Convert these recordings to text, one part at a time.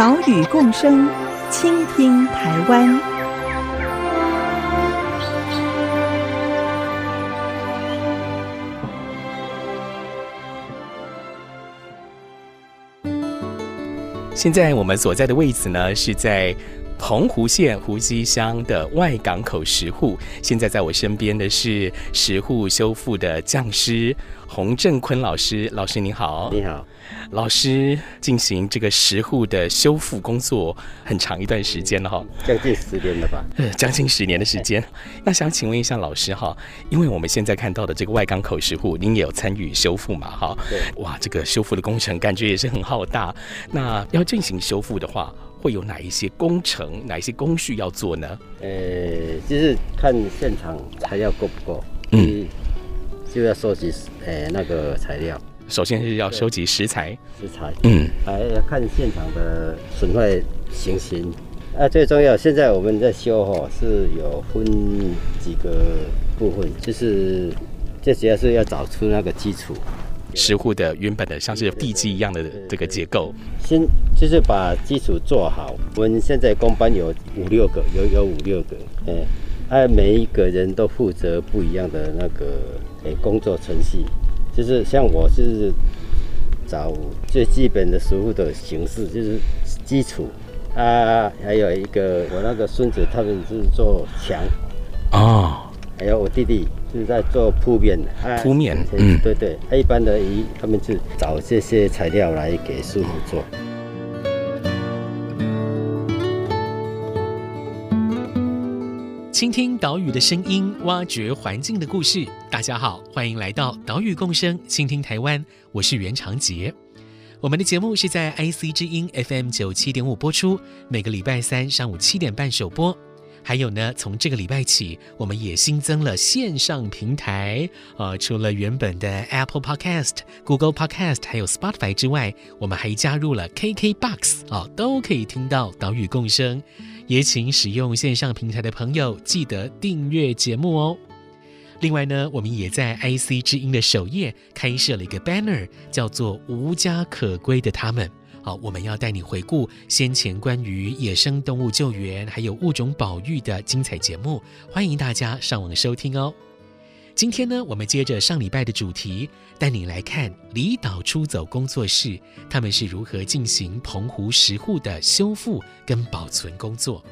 岛屿共生，倾听台湾。现在我们所在的位置呢，是在澎湖县湖西乡的外港口石沪。现在在我身边的是石沪修复的匠师洪正坤老师。老师您好，你好。老师进行这个石沪的修复工作很长一段时间了哈，将近十年了吧？呃，将近十年的时间。那想请问一下老师哈，因为我们现在看到的这个外港口石沪，您也有参与修复嘛？哈，对。哇，这个修复的工程感觉也是很浩大。那要进行修复的话，会有哪一些工程、哪一些工序要做呢？呃，就是看现场材料够不够，嗯，就要收集呃那个材料。首先是要收集食材，食材，嗯，还要看现场的损坏情形。啊，最重要，现在我们在修哈，是有分几个部分，就是最主要是要找出那个基础，石沪的原本的像是地基一样的这个结构。先就是把基础做好。我们现在工班有五六个，有有五六个，哎，哎，每一个人都负责不一样的那个哎工作程序。就是像我是找最基本的石沪的形式，就是基础啊，还有一个我那个孙子他们是做墙哦，还有我弟弟是在做铺面的，铺面，嗯，对对，他一般的一他们是找这些材料来给师傅做。倾听岛屿的声音，挖掘环境的故事。大家好，欢迎来到岛屿共生，倾听台湾。我是袁长杰。我们的节目是在 IC 之音 FM 九七点五播出，每个礼拜三上午七点半首播。还有呢，从这个礼拜起，我们也新增了线上平台。呃，除了原本的 Apple Podcast、Google Podcast 还有 Spotify 之外，我们还加入了 KKBox 啊，都可以听到岛屿共生。也请使用线上平台的朋友记得订阅节目哦。另外呢，我们也在 IC 之音的首页开设了一个 banner，叫做“无家可归的他们”。好，我们要带你回顾先前关于野生动物救援还有物种保育的精彩节目，欢迎大家上网收听哦。今天呢，我们接着上礼拜的主题，带你来看离岛出走工作室，他们是如何进行澎湖石沪的修复跟保存工作。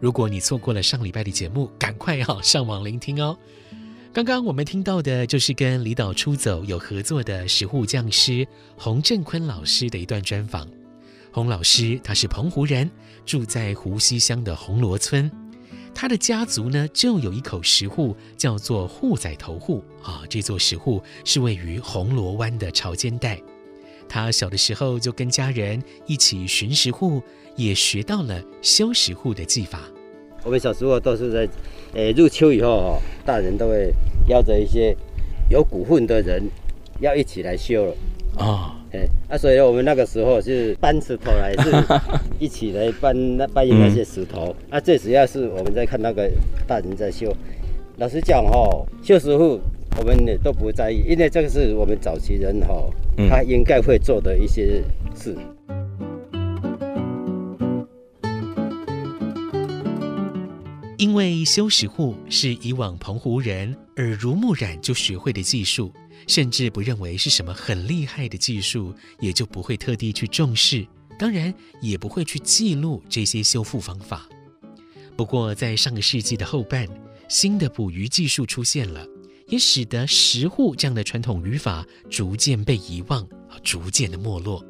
如果你错过了上礼拜的节目，赶快好上网聆听哦。刚刚我们听到的就是跟离岛出走有合作的石沪匠师洪振坤老师的一段专访。洪老师他是澎湖人，住在湖西乡的红螺村。他的家族呢，就有一口石沪，叫做沪仔头沪啊。这座石沪是位于红螺湾的潮间带。他小的时候就跟家人一起寻石沪，也学到了修石沪的技法。我们小时候都是在，诶入秋以后哈，大人都会邀着一些有骨魂的人，要一起来修了啊。哎，啊，所以我们那个时候是搬石头来，是一起来搬那搬运那些石头。嗯、啊，最主要是我们在看那个大人在修。老实讲哈，修石傅我们也都不在意，因为这个是我们早期人哈，他应该会做的一些事。因为修石沪是以往澎湖人耳濡目染就学会的技术。甚至不认为是什么很厉害的技术，也就不会特地去重视，当然也不会去记录这些修复方法。不过，在上个世纪的后半，新的捕鱼技术出现了，也使得石沪这样的传统渔法逐渐被遗忘，逐渐的没落。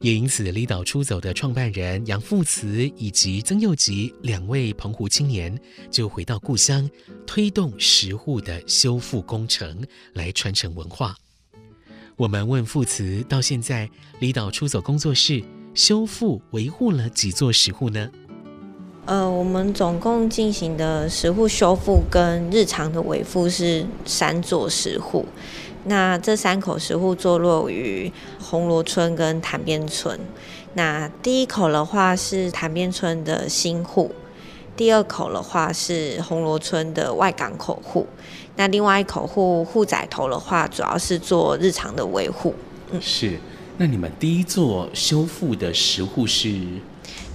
也因此，离岛出走的创办人杨富慈以及曾佑吉两位澎湖青年就回到故乡，推动石沪的修复工程，来传承文化。我们问富慈，到现在离岛出走工作室修复、维护了几座石户呢？呃，我们总共进行的石户修复跟日常的维护是三座石户。那这三口石户坐落于红螺村跟潭边村。那第一口的话是潭边村的新户，第二口的话是红螺村的外港口户。那另外一口户户仔头的话，主要是做日常的维护。嗯，是。那你们第一座修复的石户是？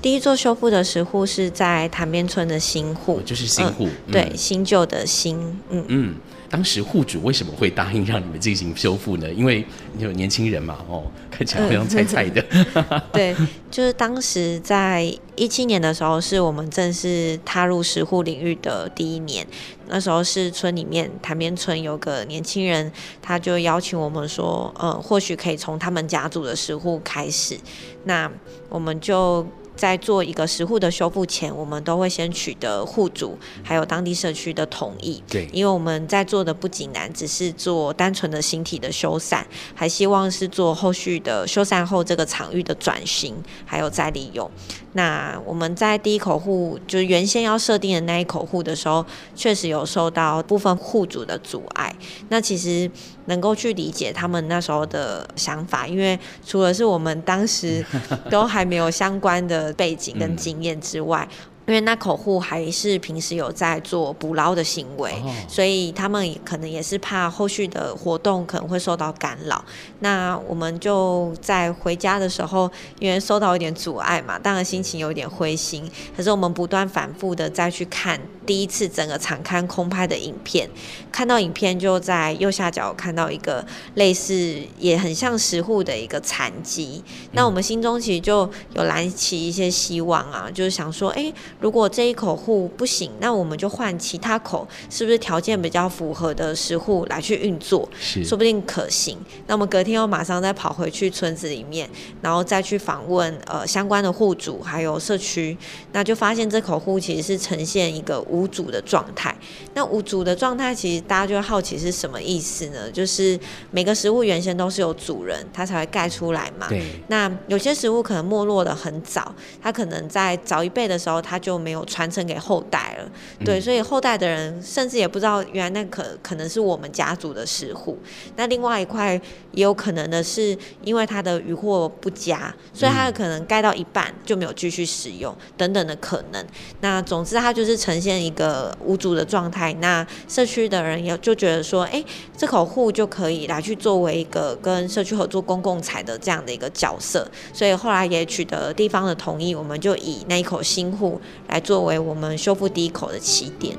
第一座修复的石户是在潭边村的新户，哦，就是新户，嗯，对，新旧的新，嗯嗯。当时户主为什么会答应让你们进行修复呢？因为有年轻人嘛，哦，看起来非常菜菜的。嗯、对，就是当时在一七年的时候，是我们正式踏入石户领域的第一年。那时候是村里面潭边村有个年轻人，他就邀请我们说，呃，或许可以从他们家族的石户开始。那我们就。在做一个石户的修复前，我们都会先取得户主还有当地社区的同意。对，因为我们在做的不仅难只是做单纯的形体的修缮，还希望是做后续的修缮后这个场域的转型，还有再利用。那我们在第一口户，就是原先要设定的那一口户的时候，确实有受到部分户主的阻碍。那其实能够去理解他们那时候的想法，因为除了是我们当时都还没有相关的背景跟经验之外。因为那口户还是平时有在做捕捞的行为，哦，所以他们可能也是怕后续的活动可能会受到干扰。那我们就在回家的时候，因为受到一点阻碍嘛，当然心情有点灰心。可是我们不断反复的再去看第一次整个场刊空拍的影片，看到影片就在右下角看到一个类似也很像石户的一个残疾，嗯。那我们心中其实就有燃起一些希望啊，就是想说，哎。如果这一口户不行，那我们就换其他口，是不是条件比较符合的食户来去运作？是，说不定可行。那我们隔天又马上再跑回去村子里面，然后再去访问呃相关的户主还有社区，那就发现这口户其实是呈现一个无主的状态。那无主的状态，其实大家就会好奇是什么意思呢？就是每个食物原先都是有主人，他才会盖出来嘛。对。那有些食物可能没落的很早，他可能在早一辈的时候他就。就没有传承给后代了，对，所以后代的人甚至也不知道原来那可可能是我们家族的石户。那另外一块也有可能的是，因为它的渔获不佳，所以它可能盖到一半就没有继续使用等等的可能。那总之，它就是呈现一个无主的状态。那社区的人也就觉得说，哎，这口户就可以来去作为一个跟社区合作公共财的这样的一个角色。所以后来也取得地方的同意，我们就以那一口新户。来作为我们修复第一口的起点。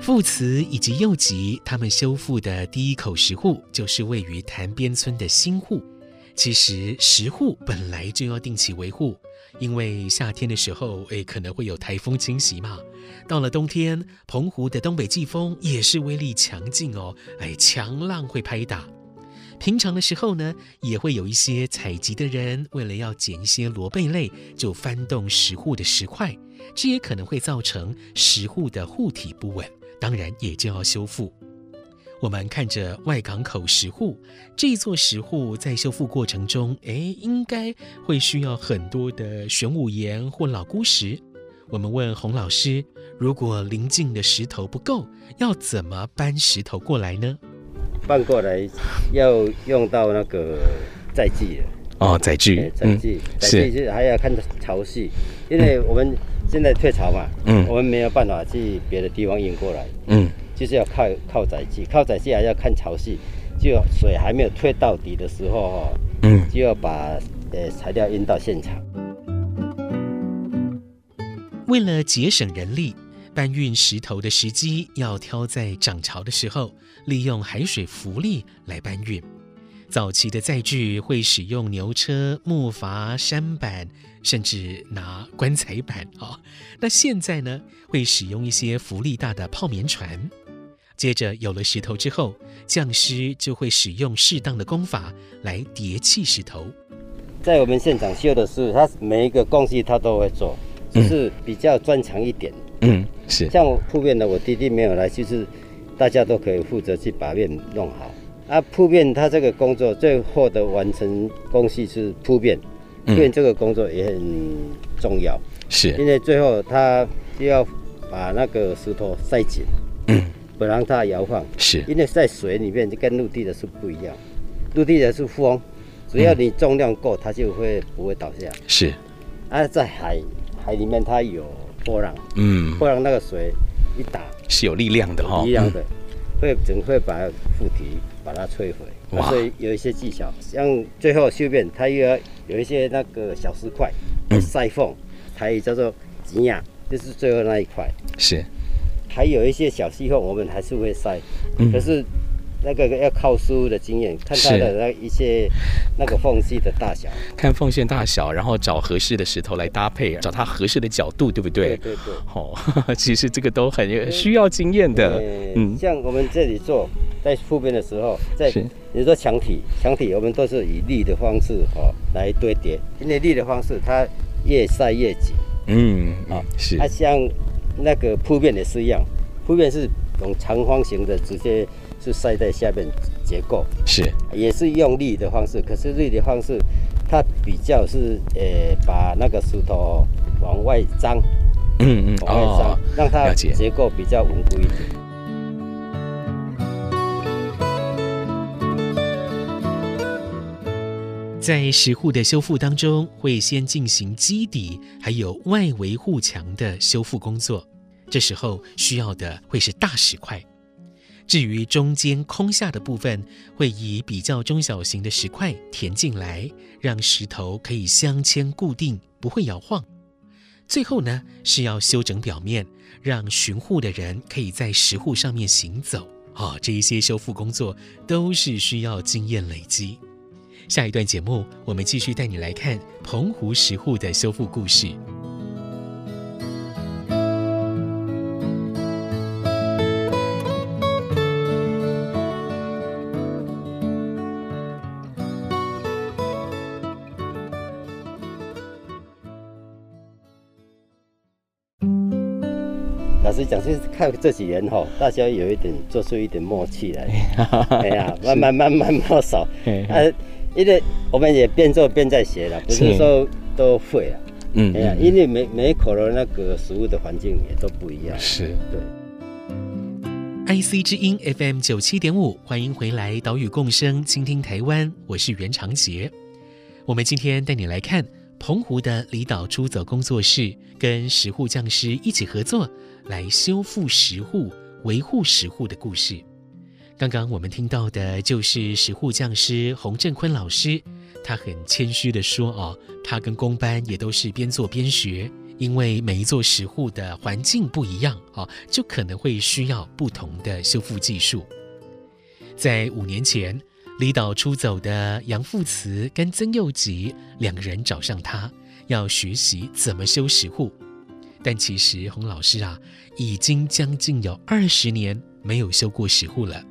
父慈以及幼吉他们修复的第一口石户，就是位于潭边村的新户。其实石户本来就要定期维护，因为夏天的时候，诶，可能会有台风侵袭嘛。到了冬天，澎湖的东北季风也是威力强劲哦，哎，强浪会拍打。平常的时候呢，也会有一些采集的人，为了要捡一些螺贝类，就翻动石户的石块，这也可能会造成石户的护体不稳，当然也就要修复。我们看着外港口石户，这座石户在修复过程中，哎，应该会需要很多的玄武岩或老姑石。我们问洪老师，如果邻近的石头不够，要怎么搬石头过来呢？搬过来要用到那个载具哦，载具，载具，载具是还要看潮汐，因为我们现在退潮嘛，嗯，我们没有办法去别的地方运过来，嗯，就是要靠靠载具，靠载具还要看潮汐，就水还没有退到底的时候哈，嗯，就要把呃材料运到现场。为了节省人力。搬运石头的时机要挑在涨潮的时候，利用海水浮力来搬运。早期的载具会使用牛车、木筏、舢板，甚至拿棺材板啊、哦。那现在呢，会使用一些浮力大的泡棉船。接着有了石头之后，匠师就会使用适当的工法来叠砌石头。在我们现场修的是，他每一个工序他都会做，只是比较专长一点。嗯，是。像铺面的，我弟弟没有来，就是大家都可以负责去把面弄好。啊，铺面他这个工作最后的完成工序是铺面，铺面这个工作也很重要，是。因为最后他就要把那个石头塞紧，嗯，不让它摇晃，是。因为在水里面就跟陆地的是不一样，陆地的是风，只要你重量够，它就会不会倒下，是，啊，在海海里面它有波浪，嗯，波浪那个水一打。是有力量的哈，力量的。会整会把附体把它摧毁，哇。所以有一些技巧，像最后修边，它又要有一些那个小石块，塞缝，台语叫做挤压，就是最后那一块。是，还有一些小细缝，我们还是会塞，嗯。可是那个要靠师傅的经验，看它的那一些那个缝隙的大小，看缝线大小，然后找合适的石头来搭配，找它合适的角度，对不对？对对对。哦，其实这个都很需要经验的。嗯，像我们这里做在铺边的时候，在比如说墙体，墙体我们都是以立的方式哦来堆叠，因为立的方式它越晒越紧。嗯啊是。它像那个铺面也是一样，铺面是用长方形的直接。是塞在下面结构。是，也是用力的方式，可是力的方式，它比较是呃、欸、把那个石头往外张，嗯嗯，往外张，哦，让它结构比较稳固一点。在石护的修复当中，会先进行基底还有外围护墙的修复工作，这时候需要的会是大石块。至于中间空下的部分，会以比较中小型的石块填进来，让石头可以镶嵌固定，不会摇晃。最后呢，是要修整表面，让巡护的人可以在石护上面行走。哦，这一些修复工作都是需要经验累积。下一段节目，我们继续带你来看澎湖石护的修复故事。老实讲，就是看这几年哈，大家有一点做出一点默契来，哎呀，慢慢慢慢摸熟，啊，因为我们也边做边在学了，不是说都会了，嗯，哎呀，因为每每一口的那个食物的环境也都不一样，是对。IC 之音 FM 九七点五，欢迎回来，岛屿共生，倾听台湾，我是袁长杰。我们今天带你来看澎湖的离岛出走工作室跟石户匠师一起合作。来修复石户、维护石户的故事。刚刚我们听到的就是石户匠师洪振坤老师，他很谦虚地说：“哦，他跟工班也都是边做边学，因为每一座石户的环境不一样，哦，就可能会需要不同的修复技术。”在五年前，离岛出走的杨富慈跟曾佑吉两个人找上他，要学习怎么修石护。但其实洪老师啊，已经将近有二十年没有修过石护了。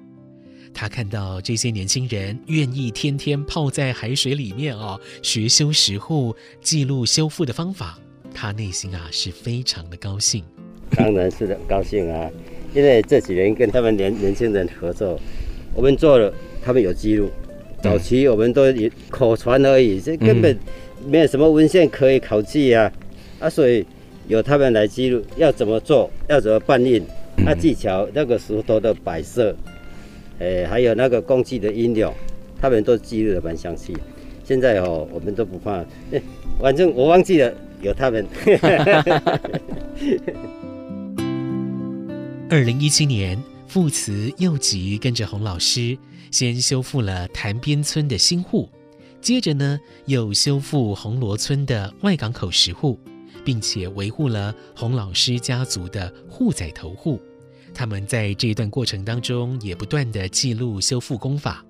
他看到这些年轻人愿意天天泡在海水里面哦，学修石护，记录修复的方法，他内心啊是非常的高兴。当然是很高兴啊，因为这几年跟他们年年轻人合作，我们做了，他们有记录。早期我们都口传而已，这根本没有什么文献可以考据啊，啊，所以。由他们来记录要怎么做，要怎么搬运，那技巧，那个石头的摆设，诶，还有那个工具的应用，他们都记录得蛮详细。现在哦，我们都不怕，反正我忘记了，有他们。二零一七年，富慈又吉跟着洪老师，先修复了潭边村的新户，接着呢，又修复红螺村的外港口石户。并且维护了洪老师家族的户仔头户，他们在这一段过程当中也不断地记录修复工法，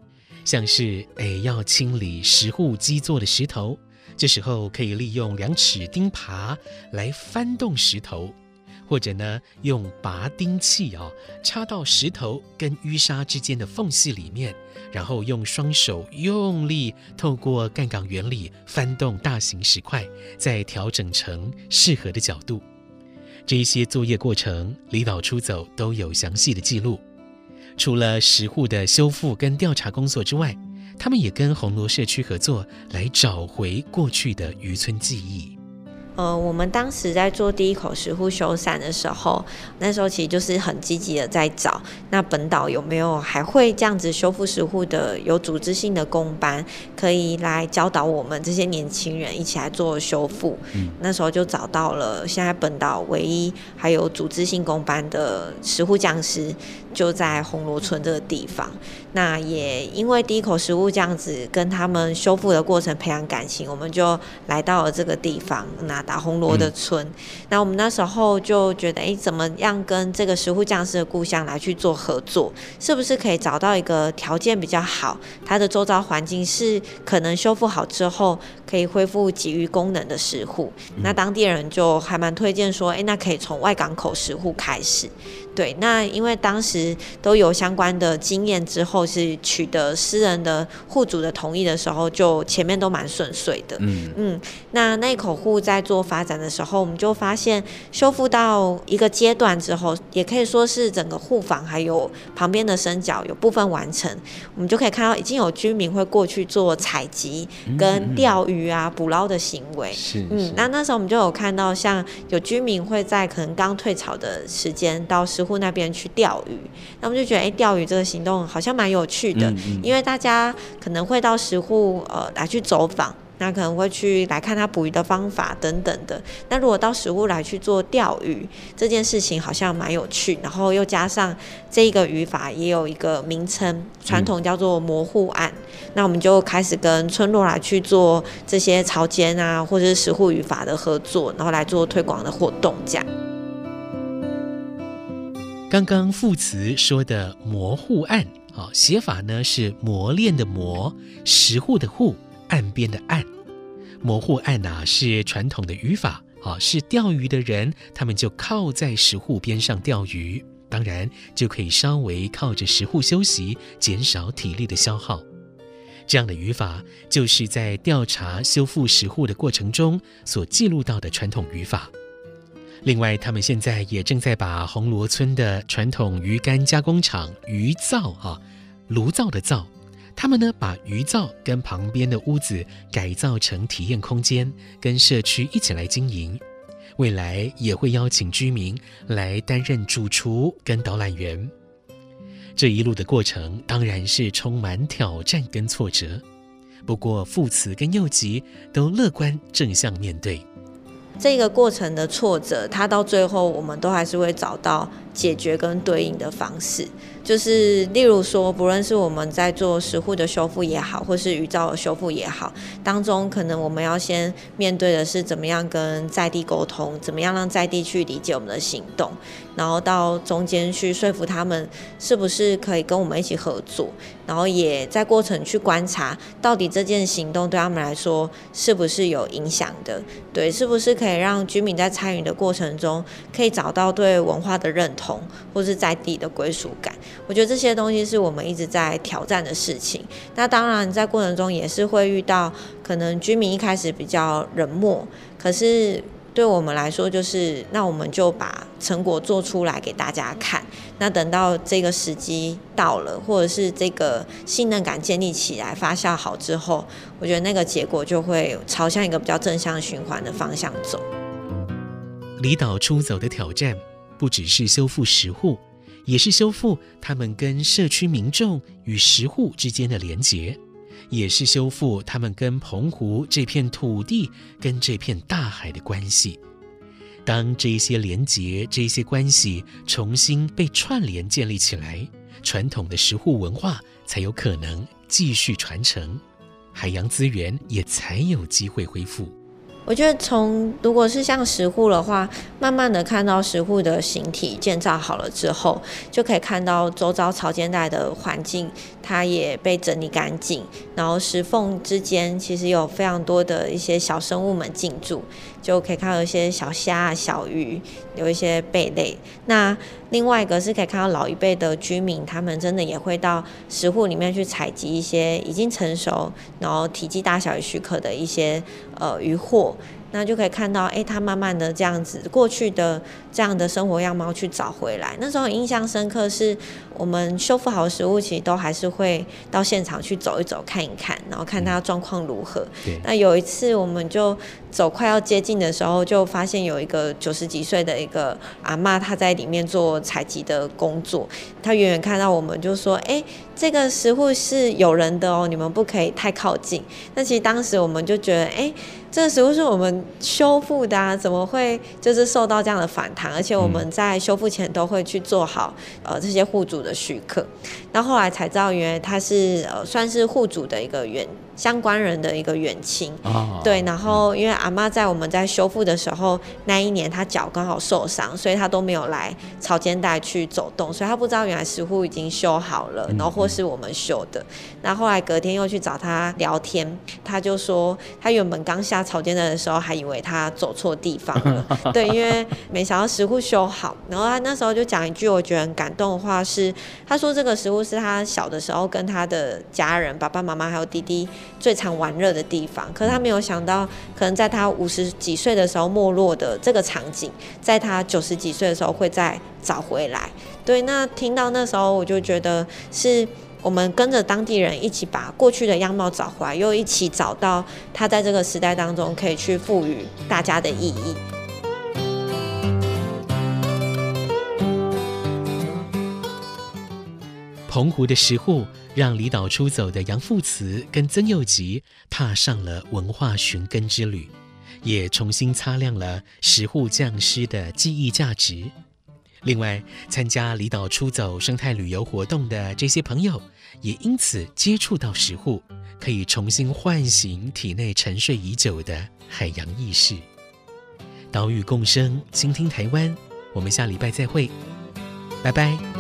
像是诶要清理石户基座的石头，这时候可以利用两尺钉耙来翻动石头。或者呢，用拔钉器哦，插到石头跟淤沙之间的缝隙里面，然后用双手用力透过杠杆原理翻动大型石块，再调整成适合的角度。这一些作业过程，离岛出走都有详细的记录。除了石沪的修复跟调查工作之外，他们也跟红螺社区合作，来找回过去的渔村记忆。呃，我们当时在做第一口石沪修缮的时候，那时候其实就是很积极的在找，那本岛有没有还会这样子修复石沪的有组织性的工班，可以来教导我们这些年轻人一起来做修复。嗯，那时候就找到了现在本岛唯一还有组织性工班的石沪匠师，就在红螺村这个地方。那也因为第一口食物这样子跟他们修复的过程培养感情，我们就来到了这个地方。那打红螺的村，嗯、那我们那时候就觉得，哎、欸，怎么样跟这个石户匠师的故乡来去做合作？是不是可以找到一个条件比较好，它的周遭环境是可能修复好之后可以恢复给予功能的石户？嗯、那当地人就还蛮推荐说，哎、欸，那可以从外港口石户开始。对，那因为当时都有相关的经验，之后是取得私人的户主的同意的时候，就前面都蛮顺遂的。嗯嗯，那那一口户在做发展的时候，我们就发现修复到一个阶段之后，也可以说是整个护房还有旁边的生角有部分完成，我们就可以看到已经有居民会过去做采集跟钓鱼啊、捕捞的行为。是，嗯，那那时候我们就有看到，像有居民会在可能刚退潮的时间到石户那边去钓鱼，那我们就觉得，哎，钓鱼这个行动好像蛮有趣的，嗯嗯、因为大家可能会到石户呃来去走访，那可能会去来看他捕鱼的方法等等的。那如果到石沪来去做钓鱼这件事情，好像蛮有趣，然后又加上这一个渔法也有一个名称，传统叫做模糊案。那我们就开始跟村落来去做这些潮间啊，或者是石沪渔法的合作，然后来做推广的活动，这样。刚刚副词说的模护岸，啊，写法呢是磨练的磨，石沪的户，岸边的岸。模糊岸呐、啊、是传统的渔法，啊，是钓鱼的人他们就靠在石沪边上钓鱼，当然就可以稍微靠着石沪休息，减少体力的消耗。这样的语法就是在调查修复石沪的过程中所记录到的传统语法。另外，他们现在也正在把红螺村的传统鱼干加工厂鱼灶啊，炉灶的灶，他们呢把鱼灶跟旁边的屋子改造成体验空间，跟社区一起来经营。未来也会邀请居民来担任主厨跟导览员。这一路的过程当然是充满挑战跟挫折，不过父慈跟幼吉都乐观正向面对。这个过程的挫折，它到最后我们都还是会找到解决跟对应的方式。就是例如说，不论是我们在做石沪的修复也好，或是鱼罩的修复也好，当中可能我们要先面对的是怎么样跟在地沟通，怎么样让在地去理解我们的行动，然后到中间去说服他们是不是可以跟我们一起合作，然后也在过程去观察到底这件行动对他们来说是不是有影响的，对，是不是可以让居民在参与的过程中可以找到对文化的认同，或是在地的归属感。我觉得这些东西是我们一直在挑战的事情。那当然，在过程中也是会遇到可能居民一开始比较冷漠，可是对我们来说，就是那我们就把成果做出来给大家看。那等到这个时机到了，或者是这个信任感建立起来、发酵好之后，我觉得那个结果就会朝向一个比较正向循环的方向走。离岛出走的挑战，不只是修复石沪。也是修复他们跟社区民众与石户之间的连结，也是修复他们跟澎湖这片土地跟这片大海的关系。当这些连结、这些关系重新被串联建立起来，传统的石户文化才有可能继续传承，海洋资源也才有机会恢复。我觉得从如果是像石户的话，慢慢的看到石户的形体建造好了之后，就可以看到周遭潮间带的环境，它也被整理干净，然后石缝之间其实有非常多的一些小生物们进驻，就可以看到一些小虾、小鱼，有一些贝类。那另外一个是可以看到老一辈的居民，他们真的也会到石户里面去采集一些已经成熟，然后体积大小也许可的一些呃渔获。那就可以看到，哎，他慢慢的这样子过去的这样的生活样貌去找回来。那时候印象深刻是，我们修复好的食物，其实都还是会到现场去走一走、看一看，然后看它状况如何。对那有一次，我们就走快要接近的时候，就发现有一个九十几岁的一个阿妈，她在里面做采集的工作。她远远看到我们，就说：“哎，这个食物是有人的哦，你们不可以太靠近。”那其实当时我们就觉得，哎。这个食物是我们修复的啊，怎么会就是受到这样的反弹？而且我们在修复前都会去做好呃这些户主的许可。那后来才知道，原来他是呃算是户主的一个原相关人的一个远亲。哦、对，然后因为阿妈在我们在修复的时候，那一年她脚刚好受伤，所以她都没有来草间带去走动，所以她不知道原来食物已经修好了，然后或是我们修的。那、嗯、后来隔天又去找她聊天，她就说她原本刚下。草间的时候还以为她走错地方了，对，因为没想到食物修好，然后她那时候就讲一句我觉得很感动的话是，她说这个食物是她小的时候跟她的家人爸爸妈妈还有弟弟最常玩乐的地方，可是他没有想到，可能在他五十几岁的时候没落的这个场景，在他九十几岁的时候会再找回来，对，那听到那时候我就觉得是。我们跟着当地人一起把过去的样貌找回来，又一起找到他在这个时代当中可以去赋予大家的意义。澎湖的石沪让离岛出走的杨富慈跟曾佑吉踏上了文化寻根之旅，也重新擦亮了石沪匠师的记忆价值。另外，参加离岛出走生态旅游活动的这些朋友，也因此接触到石沪，可以重新唤醒体内沉睡已久的海洋意识。岛屿共生，倾听台湾。我们下礼拜再会，拜拜。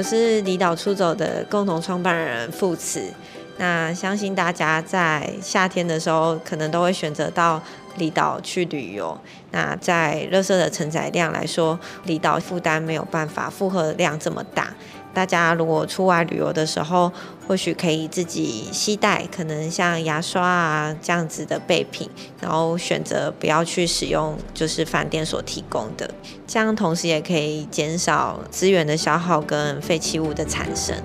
我是离岛出走的共同创办人傅慈，那相信大家在夏天的时候，可能都会选择到离岛去旅游。那在垃圾的承载量来说，离岛负担没有办法负荷量这么大。大家如果出外旅游的时候，或许可以自己携带，可能像牙刷啊这样子的备品，然后选择不要去使用就是饭店所提供的，这样同时也可以减少资源的消耗跟废弃物的产生。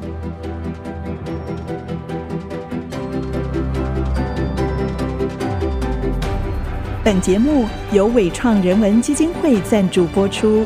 本节目由伟创人文基金会赞助播出。